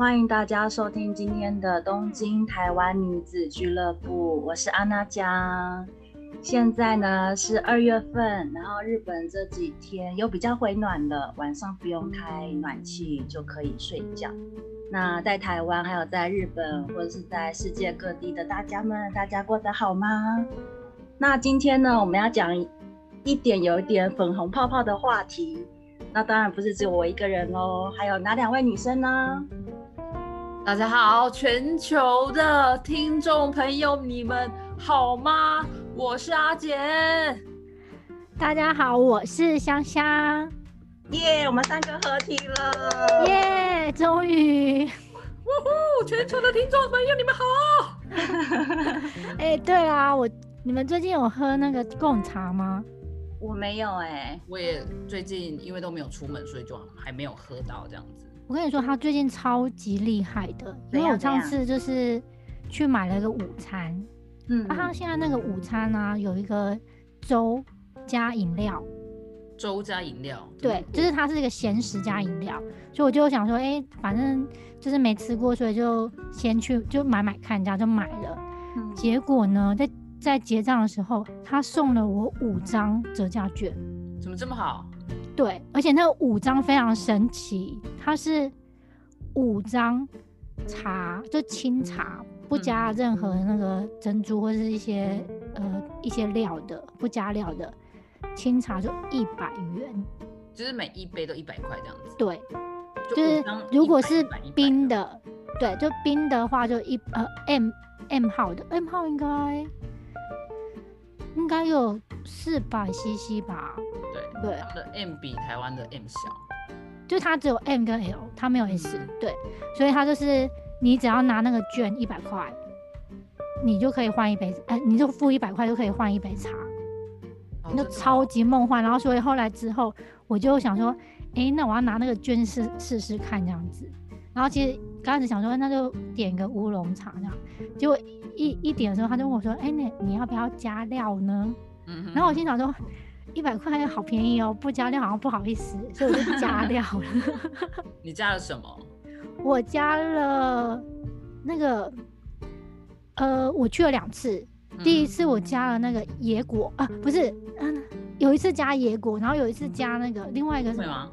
欢迎大家收听今天的东京台湾女子俱乐部，我是安娜江。现在呢是二月份，然后日本这几天又比较回暖了，晚上不用开暖气就可以睡觉。那在台湾还有在日本或者是在世界各地的大家们，大家过得好吗？那今天呢，我们要讲一点有一点粉红泡泡的话题。那当然不是只有我一个人喽，还有哪两位女生呢？大家好，全球的听众朋友，你们好吗？我是阿简。大家好，我是香香。耶，我们三个合体了！耶，终于！呜呼，全球的听众朋友，你们好！哎，对啊，我你们最近有喝那个贡茶吗？我没有哎，我也最近因为都没有出门，所以就还没有喝到这样子。我跟你说，他最近超级厉害的，因为我上次就是去买了一个午餐，嗯，他现在那个午餐呢有一个粥加饮料，粥加饮料，对，就是它是一个咸食加饮料，所以我就想说，哎，反正就是没吃过，所以就先去就买买看，这样就买了。结果呢，在在结账的时候，他送了我五张折价券，怎么这么好？对，而且那五张非常神奇，它是五张茶，就清茶，不加任何那个珍珠或者是一些呃一些料的，不加料的清茶就一百元，就是每一杯都一百块这样子。对，就是如果是冰的，对，就冰的话就一呃 M M 号的 M 号应该。应该有四百 CC 吧？对对，它的 M 比台湾的 M 小，就它只有 M 跟 L，它没有 S。对，所以它就是你只要拿那个券一百块，你就可以换一杯，哎，你就付一百块就可以换一杯茶，就超级梦幻。然后所以后来之后，我就想说，哎，那我要拿那个券试试试看这样子。然后其实刚开始想说，那就点个乌龙茶这样，结果一一点的时候，他就问我说：“哎，你你要不要加料呢？”嗯，然后我心想说，一百块好便宜哦，不加料好像不好意思，所以我就加 料了。你加了什么？我加了那个，呃，我去了两次，第一次我加了那个野果啊，不是，嗯，有一次加野果，然后有一次加那个另外一个什么？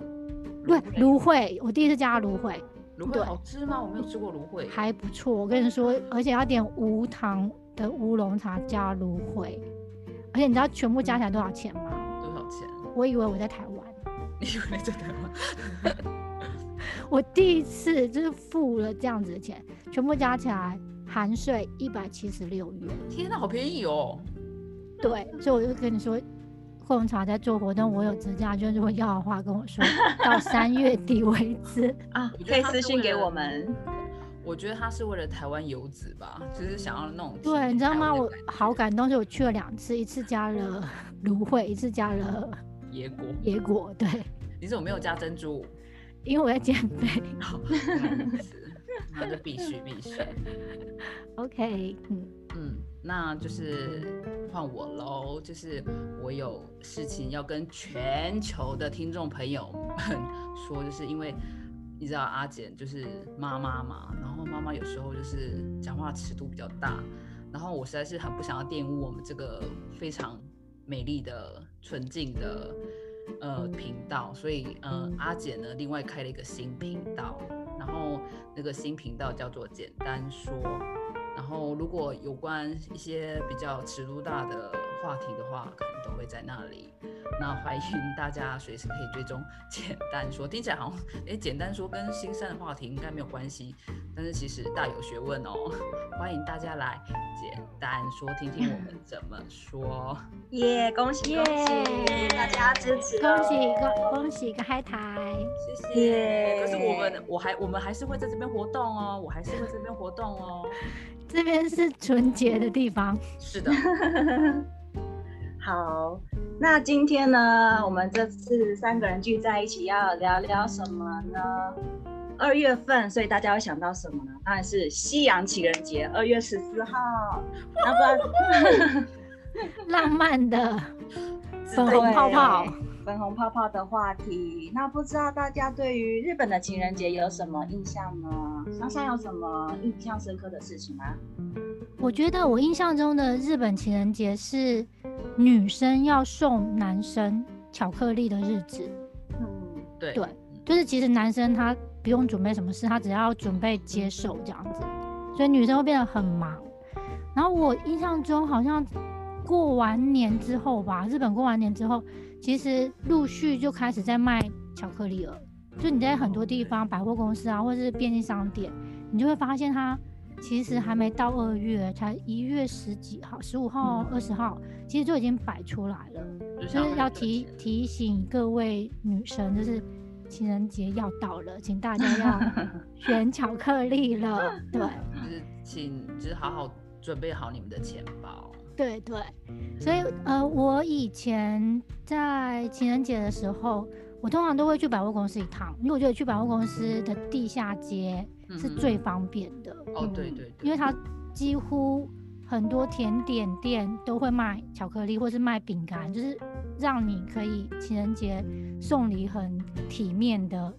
对，芦荟，我第一次加芦荟。芦荟好吃吗？我没有吃过芦荟，还不错。我跟你说，而且要点无糖的乌龙茶加芦荟，而且你知道全部加起来多少钱吗？多少钱？我以为我在台湾。你以为你在台湾？我第一次就是付了这样子的钱，全部加起来含税一百七十六元。天哪，好便宜哦！对，所以我就跟你说。红茶在做活动，我有折价券，如果要的话跟我说，到三月底为止 啊，可以私信给我们。我觉得他是为了台湾游子吧，就是想要那种。对，你知道吗？我好感动，就我去了两次，一次加了 芦荟，一次加了野果。野果，对。你怎么没有加珍珠？因为我在减肥。那就必须必须。OK，嗯嗯。那就是换我喽，就是我有事情要跟全球的听众朋友们 说，就是因为你知道阿简就是妈妈嘛，然后妈妈有时候就是讲话尺度比较大，然后我实在是很不想要玷污我们这个非常美丽的纯净的呃频道，所以呃阿简呢另外开了一个新频道，然后那个新频道叫做简单说。然后，如果有关一些比较尺度大的话题的话，会在那里。那欢迎大家随时可以追踪。简单说，听起来好像哎，简单说跟新山的话题应该没有关系，但是其实大有学问哦。欢迎大家来简单说，听听我们 怎么说。耶，恭喜恭喜大家支持，恭喜恭恭喜个嗨台，谢谢。可是我们我还我们还是会在这边活动哦，我还是会这边活动哦。这边是纯洁的地方，是的。好，那今天呢，我们这次三个人聚在一起要聊聊什么呢？二月份，所以大家会想到什么呢？当然是西洋情人节，二月十四号。那不 浪漫的粉红泡泡，粉红泡泡的话题。那不知道大家对于日本的情人节有什么印象呢？想想有什么印象深刻的事情吗？我觉得我印象中的日本情人节是女生要送男生巧克力的日子。嗯，对对，就是其实男生他不用准备什么事，他只要准备接受这样子，所以女生会变得很忙。然后我印象中好像过完年之后吧，日本过完年之后，其实陆续就开始在卖巧克力了。就你在很多地方百货公司啊，或者是便利商店，你就会发现它其实还没到二月，才一月十几号、十五号、二十号，其实就已经摆出来了。就是要提提醒各位女生，就是情人节要到了，请大家要 选巧克力了。对，就是请就是好好准备好你们的钱包。对对，所以呃，我以前在情人节的时候，我通常都会去百货公司一趟，因为我觉得去百货公司的地下街是最方便的。哦，对对对，因为它几乎很多甜点店都会卖巧克力，或是卖饼干，就是让你可以情人节送礼很体面的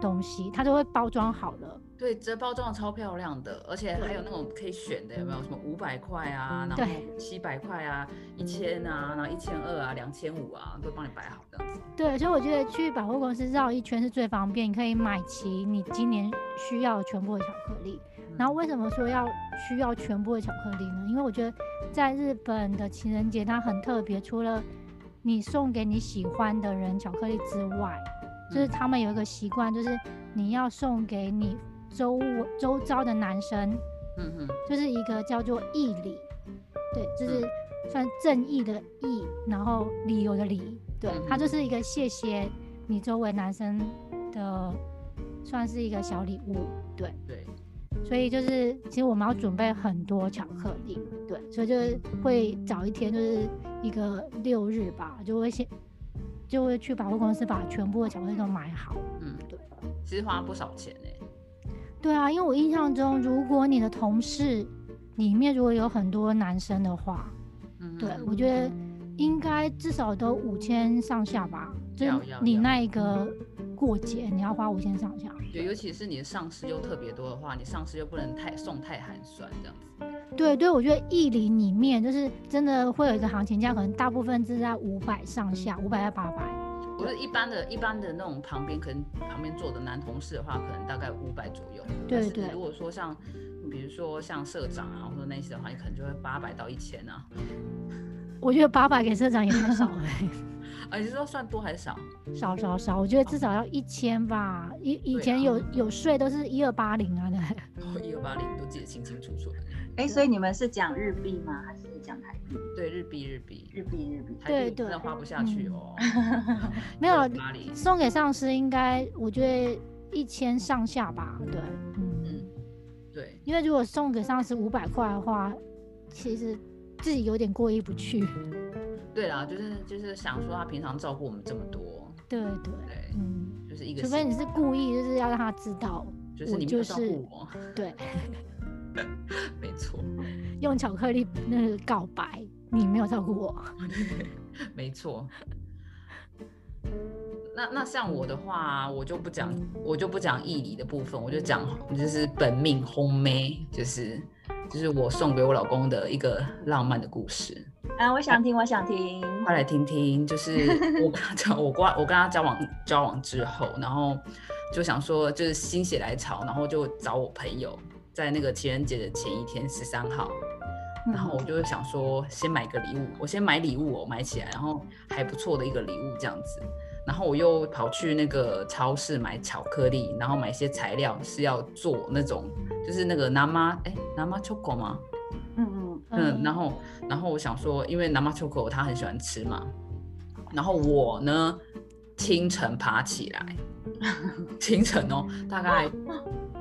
东西，它都会包装好了。对，这包装的超漂亮的，而且还有那种可以选的，有没有什么五百块啊，然后七百块啊，一千啊，然后一千二啊，两千五啊，都帮你摆好这样子。对，所以我觉得去百货公司绕一圈是最方便，你可以买齐你今年需要全部的巧克力。然后为什么说要需要全部的巧克力呢？因为我觉得在日本的情人节它很特别，除了你送给你喜欢的人巧克力之外，就是他们有一个习惯，就是你要送给你。周周遭的男生，嗯哼，就是一个叫做义理，对，就是算正义的义，然后理由的理，对，它就是一个谢谢你周围男生的，算是一个小礼物，对对，所以就是其实我们要准备很多巧克力，对，所以就会早一天就是一个六日吧，就会先就会去百货公司把全部的巧克力都买好，嗯，对，其实花不少钱呢。对啊，因为我印象中，如果你的同事里面如果有很多男生的话，嗯，对我觉得应该至少都五千上下吧。就你那一个过节，你要花五千上下。对，尤其是你的上司又特别多的话，你上司又不能太送太寒酸这样子。对对，我觉得意林里面就是真的会有一个行情价，可能大部分是在五百上下，五百到八百。不是一般的一般的那种旁边，可能旁边坐的男同事的话，可能大概五百左右。对对。如果说像，比如说像社长啊，或者那些的话，你可能就会八百到一千啊。我觉得八百给社长也太少了。啊，你是说算多还是少？少少少，我觉得至少要一千吧。以以前有有税都是一二八零啊，对。一二八零都记得清清楚楚的。哎，所以你们是讲日币吗？还是讲台币？对，日币日币日币日币，对对，真的花不下去哦。没有，送给上司应该我觉得一千上下吧。对，嗯，对。因为如果送给上司五百块的话，其实自己有点过意不去。对啦，就是就是想说他平常照顾我们这么多。对对对，嗯，就是一个。除非你是故意，就是要让他知道，就是你就是我。对。没错，用巧克力那个告白，你没有照顾我。没错。那那像我的话，我就不讲，我就不讲义理的部分，我就讲就是本命轰梅，就是就是我送给我老公的一个浪漫的故事。啊，我想听，我想听，快来听听。就是我跟他交，我跟我跟他交往交往之后，然后就想说，就是心血来潮，然后就找我朋友。在那个情人节的前一天，十三号，然后我就想说，先买个礼物，我先买礼物，我买起来，然后还不错的一个礼物这样子，然后我又跑去那个超市买巧克力，然后买一些材料是要做那种，就是那个南妈，哎，南妈 choco 吗？嗯嗯嗯，然后然后我想说，因为南妈 choco 他很喜欢吃嘛，然后我呢清晨爬起来，清晨哦，大概。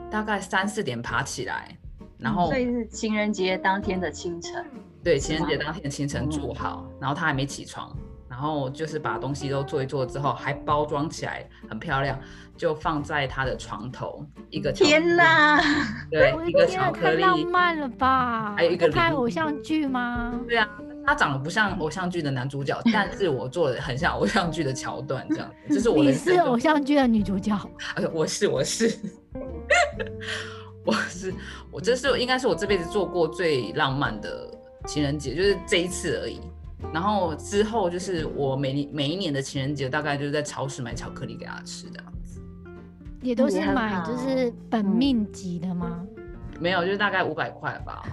大概三四点爬起来，然后所以是情人节当天的清晨。对，情人节当天清晨做好，然后他还没起床，然后就是把东西都做一做之后，还包装起来，很漂亮，就放在他的床头一个。天哪！对，一个巧克力，太浪漫了吧？还有一个拍偶像剧吗？对啊，他长得不像偶像剧的男主角，但是我做的很像偶像剧的桥段，这样子，这是我你的是偶像剧的女主角，呃，我是我是 我是我这是应该是我这辈子做过最浪漫的情人节，就是这一次而已。然后之后就是我每年每一年的情人节，大概就是在超市买巧克力给他吃这样子，也都是买就是本嗯命级的吗？没有，就是大概五百块吧。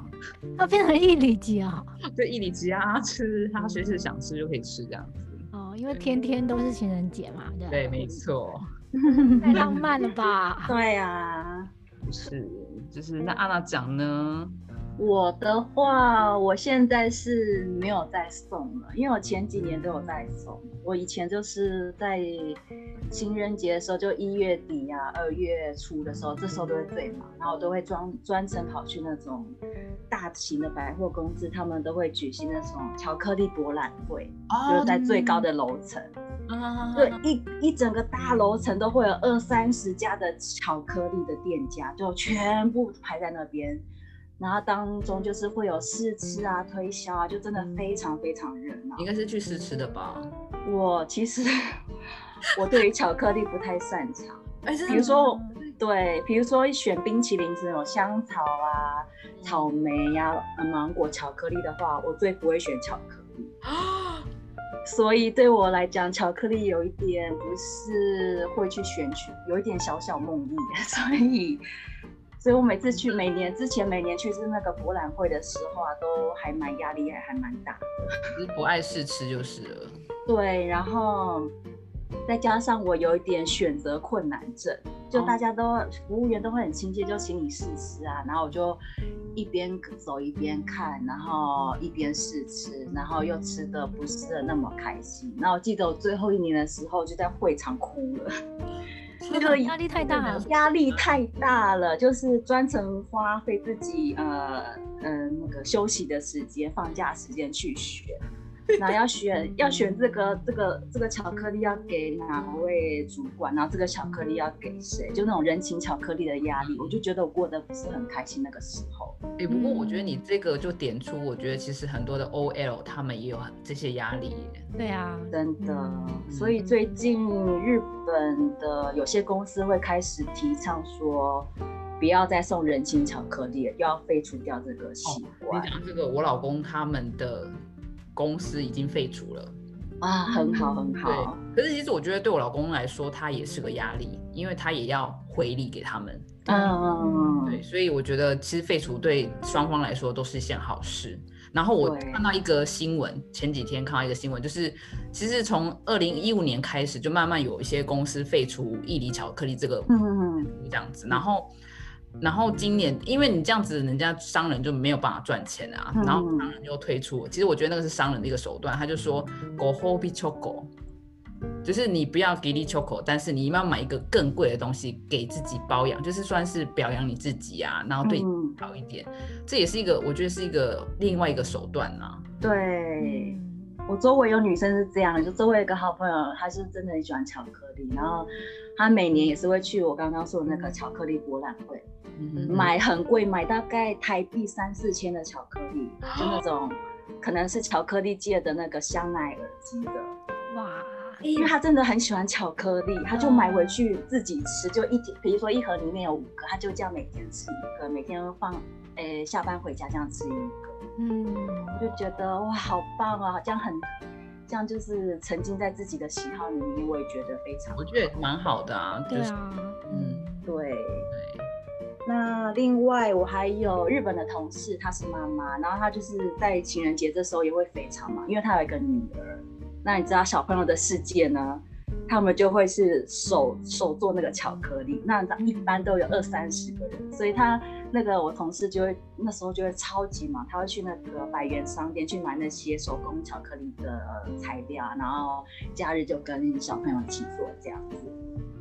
它变成一里级啊？就一里级啊，吃他随时想吃就可以吃这样子。哦，因为天天都是情人节嘛，对对，没错，太浪漫了吧？对呀啊，是就是那安娜讲呢？我的话，我现在是没有再送了，因为我前几年都有在送。我以前就是在情人节的时候，就一月底啊、二月初的时候，这时候都会最忙，然后我都会专专程跑去那种大型的百货公司，他们都会举行那种巧克力博览会，就是在最高的楼层，啊对，一一整个大楼层都会有二三十家的巧克力的店家，就全部排在那边。然后当中就是会有试吃啊、推销啊，就真的非常非常热闹应。该是去试吃的吧？我其实我对于巧克力不太擅长，比如说对，比如说选冰淇淋是那种香草啊、草莓呀、呃芒果巧克力的话，我最不会选巧克力。啊，所以对我来讲，巧克力有一点不是会去选取，有一点小小梦呓，所以，所以我每次去，每年之前每年去是那个博览会的时候啊，都还蛮压力还还蛮大的。就是不爱试吃就是了。对，然后再加上我有一点选择困难症，就哦大家都、服务员都会很亲切，就请你试吃啊，然后我就一边走一边看，然后一边试吃，然后又吃的不是那么开心。然后我记得我最后一年的时候就在会场哭了，那个压力太大了。压力太大了，就是专程花费自己呃嗯、呃、那个休息的时间、放假时间去选。然后要选要选这个这个这个巧克力要给哪位主管，然后这个巧克力要给谁，就那种人情巧克力的压力，我就觉得我过得不是很开心那个时候。哎、不过我觉得你这个就点出，我觉得其实很多的 OL 他们也有很这些压力耶。对啊，真的，嗯所以最近日本的有些公司会开始提倡说，不要再送人情巧克力了，要废除掉这个习惯你惯、讲这个，我老公他们的公司已经废除了。啊，很好很对好，，可是其实我觉得对我老公来说，他也是个压力，因为他也要回礼给他们。嗯，对，所以我觉得其实废除对双方来说都是一件好事。然后我看到一个新闻，前几天看到一个新闻，就是其实从二零一五年开始，就慢慢有一些公司废除义理巧克力这个嗯，这样子，然后。然后今年，因为你这样子，人家商人就没有办法赚钱啊，嗯。然后商人又推出，其实我觉得那个是商人的一个手段，他就说狗 h o b i choco，就是你不要给力 choco，但是你要买一个更贵的东西给自己包养，就是算是表扬你自己啊，然后对你嗯好一点，这也是一个我觉得是一个另外一个手段呐、对。嗯我周围有女生是这样的，就周围有一个好朋友，她是真的很喜欢巧克力，然后她每年也是会去我刚刚说的那个巧克力博览会，嗯买很贵，买大概台币三四千的巧克力，就那种可能是巧克力界的那个香奈儿级的，哇，因为她真的很喜欢巧克力，她就买回去自己吃，就一天，比如说一盒里面有五个，她就这样每天吃一个，每天放，诶、下班回家这样吃一个。嗯，我就觉得哇，好棒啊！这样很，这样就是沉浸在自己的喜好里面，我也觉得非常我觉得蛮好的啊，就是对啊，嗯对。对，那另外我还有日本的同事，她是妈妈，然后她就是在情人节这时候也会非常忙，因为她有一个女儿。那你知道小朋友的世界呢？他们就会是手手做那个巧克力，那一般都有二三十个人，所以他那个我同事就会那时候就会超级忙，他会去那个百元商店去买那些手工巧克力的材料，然后假日就跟小朋友一起做这样子。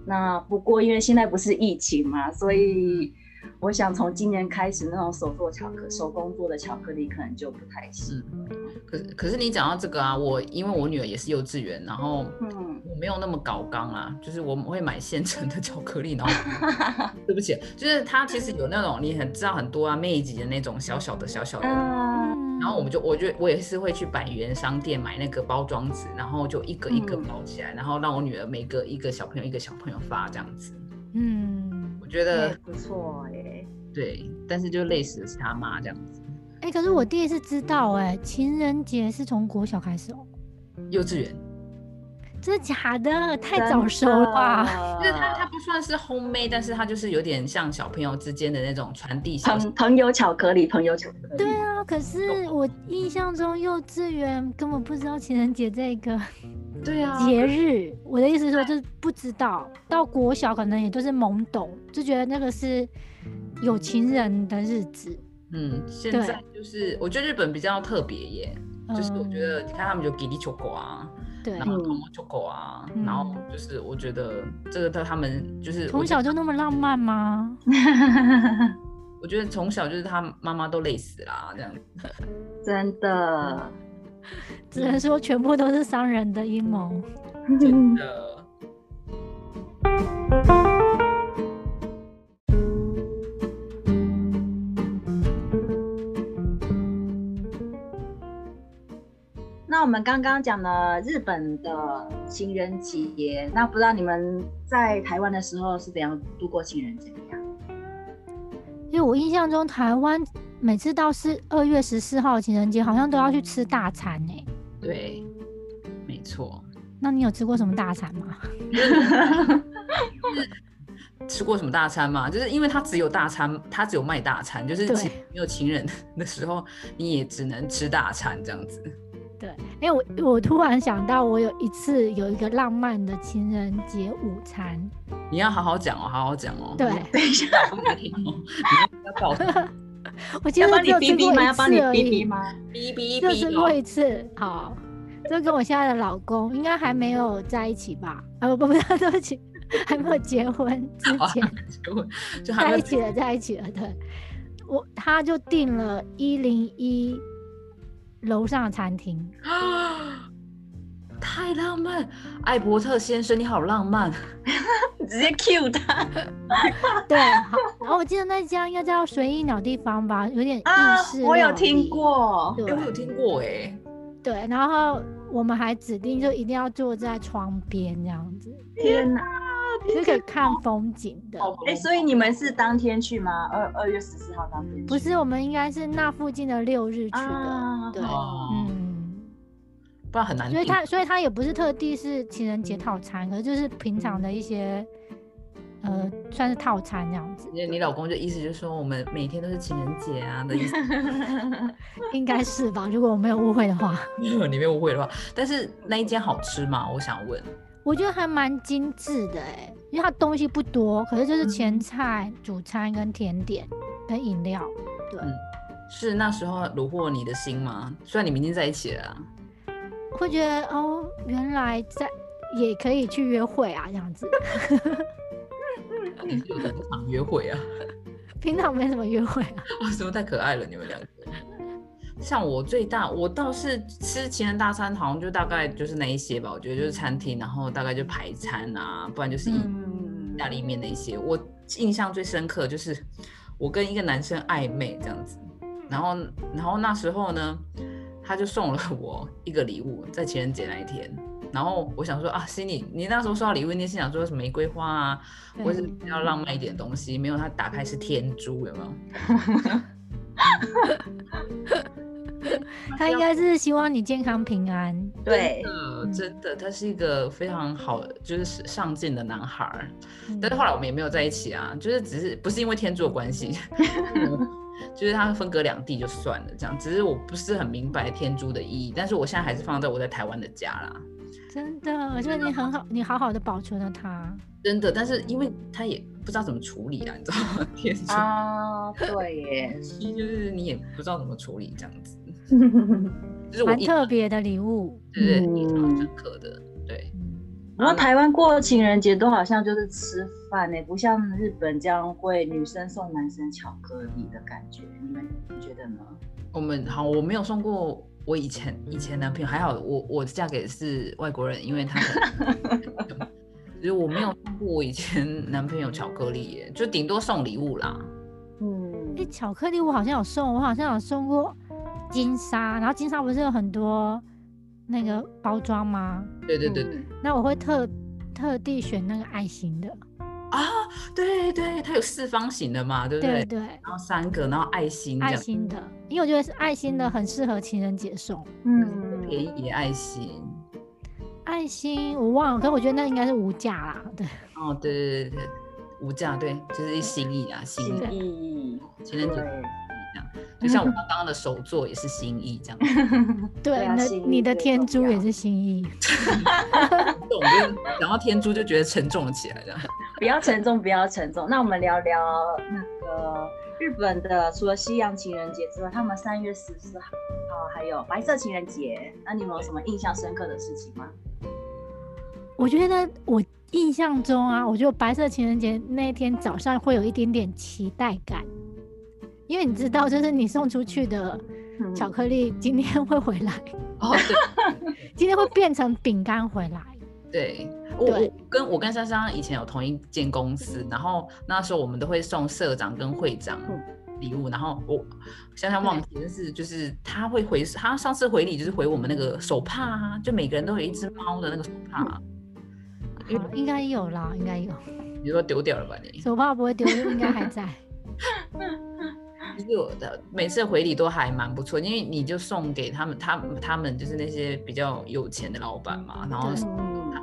那不过因为现在不是疫情嘛，所以我想从今年开始，那种手做巧克手工做的巧克力可能就不太行。可是可是你讲到这个啊，我因为我女儿也是幼稚园，然后嗯，我没有那么搞刚啊，就是我们会买现成的 巧克力，然后 对不起，就是它其实有那种你很知道很多啊，妹级的那种小小的小小的，然后我们就，我就我也是会去百元商店买那个包装纸，然后就一个一个嗯包起来，然后让我女儿每个一个小朋友一个小朋友发这样子。嗯，我觉得也不错哎。对，但是就累死的是他妈这样子。哎、可是我第一次知道、哎，情人节是从国小开始哦、幼稚园，真的假的？太早熟了吧？就是他，他不算是 homemade，但是他就是有点像小朋友之间的那种传递朋朋友巧克力，朋友巧克力。对啊，可是我印象中幼稚园根本不知道情人节这个 对啊，节日。我的意思是说，就是不知道，到国小可能也都是懵懂，就觉得那个是有情人的日子。嗯，现在就是我觉得日本比较特别耶，就是我觉嗯得你看他们就给力球狗啊，对然，后嗯头毛球狗啊，嗯然后就是我觉得这个对他们就是从小就那么浪漫吗？我觉得从小就是他妈妈都累死啦，这样子。真的，只能说全部都是商人的阴谋。真的。那我们刚刚讲了日本的情人节，那不知道你们在台湾的时候是怎样度过情人节的呀？我印象中台湾每次到是二月十四号情人节，好像都要去吃大餐呢、对，没错。那你有吃过什么大餐吗？吃过什么大餐吗？就是因为它只有大餐，它只有卖大餐，就是没有情人的时候，你也只能吃大餐这样子。对，因为我我突然想到，我有一次有一个浪漫的情人节午餐，你要好好讲哦，好好讲哦。对，等一下，不能听哦，你要告诉我 其要帮你逼逼吗？过一要帮你次而已，逼逼吗？哔哔就吃过。一次。好，就跟我现在的老公应该还没有在一起吧？啊不不不，对不起，还没有结婚之 前。就就还没在一起了，在一起了。对，我他就订了一零一楼上的餐厅，啊，太浪漫！艾伯特先生，你好浪漫。直接 Q 他 对，好。然后我记得那家应该叫随意鸟地方吧，有点意啊式、！我有听。过，对哎，我有听过哎。对，然后我们还指定就一定要坐在窗边这样子，天哪！就可以看风景的。好哎，所以你们是当天去吗？二二月十四号当天去？不是，我们应该是那附近的六日去的。啊，对，哦嗯。不然很难。所以他，所以他也不是特地是情人节套餐，可是就是平常的一些，呃，算是套餐这样子，你你老公就意思就是说，我们每天都是情人节啊的意思，应该是吧？如果我没有误会的话，你没有误会的话。但是那一间好吃吗？我想问。我觉得还蛮精致的哎，因为它东西不多，可是就是前菜、主餐跟甜点跟饮料，对，嗯，是那时候虏获你的心吗？虽然你们已经在一起了啊，会觉得哦，原来在也可以去约会啊，这样子。你是有多常约会啊？平常没什么约会啊，哇，什么太可爱了，你们两个。像我最大，我倒是吃情人大餐，好像就大概就是那一些吧。我觉得就是餐厅，然后大概就排餐啊，不然就是意大利面那一些。我印象最深刻就是我跟一个男生暧昧这样子，然后然后那时候呢，他就送了我一个礼物，在情人节那一天。然后我想说啊，心里你那时候收到礼物，你心想说什么玫瑰花啊，或是比较浪漫一点的东西，没有，他打开是天珠，有没有？他应该是希望你健康平安。对，呃，真的，他是一个非常好，就是上进的男孩 但是后来我们也没有在一起啊，就是只是不是因为天珠的关系，就是他分隔两地就算了，这样。只是我不是很明白天珠的意义，但是我现在还是放在我在台湾的家啦，真的，我觉得你很好，你好好的保存了它。真的。但是因为他也不知道怎么处理啊，你知道吗？天珠啊，对耶，就是你也不知道怎么处理这样子，就是我蛮特别的礼物。对对印象嗯深刻的，对。嗯不过台湾过情人节都好像就是吃饭呢，不像日本这样会女生送男生巧克力的感觉，你们觉得呢？我们好，我没有送过我以前以前男朋友，还好我我嫁给的是外国人，因为他很，就是我没有送过我以前男朋友巧克力耶，就顶多送礼物啦。嗯哎、巧克力我好像有送，我好像有送过金沙，然后金沙不是有很多那个包装吗？对对对对嗯那我会特特地选那个爱心的，啊，对对，它有四方形的嘛，对不对？对对，然后三个，然后爱心这样，爱心的，因为我觉得是爱心的很适合情人节送。嗯，便宜的爱心。爱心我忘了，可是我觉得那应该是无价啦。对，哦，对对对对，无价，对，就是心意啊，心心意，情人节这样。就像我刚刚的手作也是心意这样，对，你的天珠也是心意。这种就是讲到天珠就觉得沉重了起来，这样。不要沉重，不要沉重。那我们聊聊那个日本的，除了西洋情人节之外，他们三月十四号还有白色情人节。那你们有什么印象深刻的事情吗？我觉得我印象中啊，我觉得白色情人节那天早上会有一点点期待感，因为你知道，就是你送出去的嗯巧克力今天会回来，哦，对 今天会变成饼干回来。对，我我跟我跟珊珊以前有同一间公司，然后那时候我们都会送社长跟会长嗯礼物，然后我珊珊忘记，但是就是他会回，他上次回礼就是回我们那个手帕啊，就每个人都有一只猫的那个手帕，因为好，应该有啦，应该有。你说丢掉了吧你？手帕不会丢，应该还在。就是我的每次回礼都还蛮不错，因为你就送给他们，他他们就是那些比较有钱的老板嘛，然后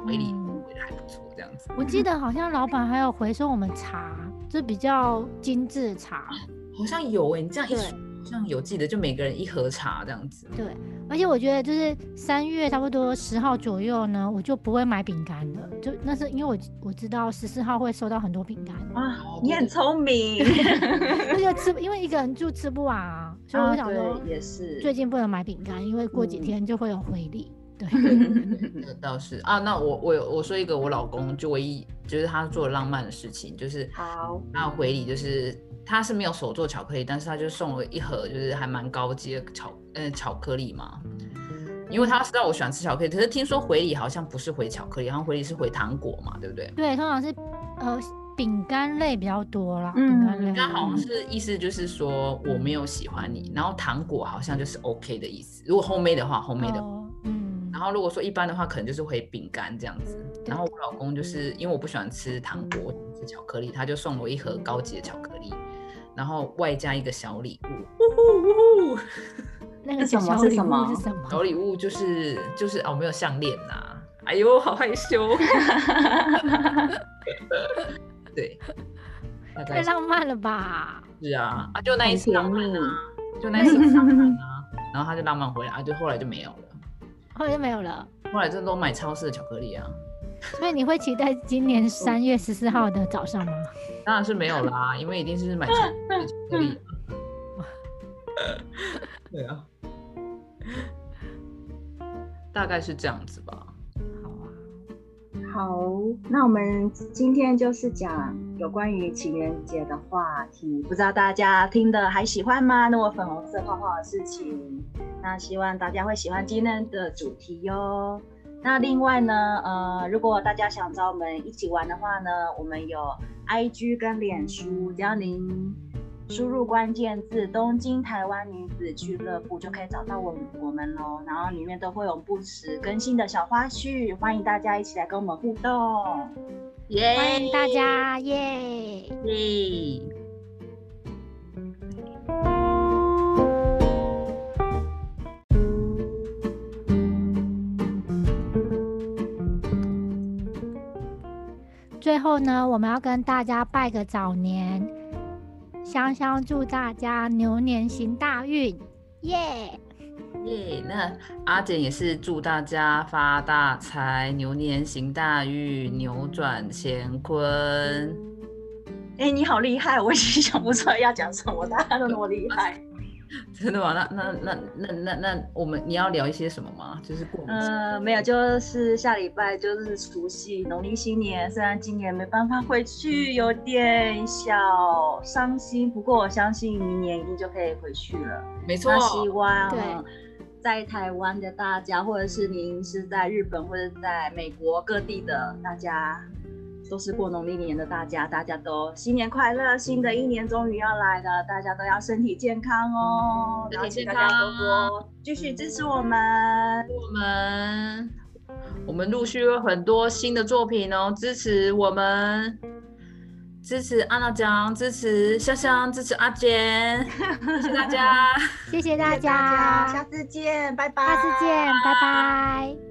回礼嗯回的还不错，这样子。我记得好像老板还有回收我们茶，就比较精致的茶。好像有哎、你这样一说，好像有记得，就每个人一盒茶这样子。对，而且我觉得就是三月差不多十号左右呢，我就不会买饼干了。就那是因为我我知道十四号会收到很多饼干，啊哦，你很聪明。那就吃，因为一个人住吃不完啊，所以我啊想说对，也是最近不能买饼干，因为过几嗯天就会有回礼。对，这倒是啊，那我我有我说一个我老公就唯一就是他做的浪漫的事情，就是好，那回礼就是他是没有手做巧克力，但是他就送了一盒就是还蛮高级的巧呃巧克力嘛。因为他知道我喜欢吃巧克力，可是听说回礼好像不是回巧克力，好像回礼是回糖果嘛，对不对？对，通常是呃饼干类比较多啦，嗯饼干类。他好像是意思就是说我没有喜欢你，然后糖果好像就是 OK 的意思。如果后妹的话，后妹的然后如果说一般的话，可能就是回饼干这样子。然后我老公就是因为我不喜欢吃糖果，我喜欢吃巧克力，他就送了我一盒高级的巧克力，然后外加一个小礼物。呜呼呜呼 那个什么小礼物是什么是什么？小礼物就是就是哦，没有项链呐、哎呦，好害羞。对，太浪漫了吧？是啊，啊就那一次浪漫啊，就那一次浪漫啊，然后他就浪漫回来，啊就后来就没有了。后来就没有了。后来真的都买超市的巧克力啊，所以你会期待今年三月十四号的早上吗？当然是没有啦，因为一定是买超市的巧克力、啊。对啊，大概是这样子吧。好啊，好，那我们今天就是讲有关于情人节的话题，不知道大家听的还喜欢吗？那我粉红色泡泡的事情，那希望大家会喜欢今天的主题哟。那另外呢，呃，如果大家想找我们一起玩的话呢，我们有 IG 跟脸书，只要您输入关键字“东京台湾女子俱乐部”就可以找到我们我们喽。然后里面都会有不时更新的小花絮，欢迎大家一起来跟我们互动。耶欢迎大家，耶！耶！最后呢，我们要跟大家拜个早年，香香祝大家牛年行大运，耶！耶！那阿简也是祝大家发大财，牛年行大运，扭转乾坤。哎、你好厉害！我已经想不出来要讲什么，大家都那么厉害。真的吗？那那那那那那我们你要聊一些什么吗？就是过年呃，没有，就是下礼拜就是除夕，农历新年。虽然今年没办法回去，有点小伤心，不过我相信明年一定就可以回去了。没错那，希望对在台湾的大家，或者是您是在日本或者在美国各地的大家，都是过农历年的大家，大家都新年快乐！新的一年终于要来了，大家都要身体健康哦。身体大家多多继续支持我们。我们我们陆续有很多新的作品哦，支持我们，支持安娜酱，支持香香，支持阿坚，谢谢大家。谢谢大谢谢大家，下，次见，拜拜。下次见，拜拜。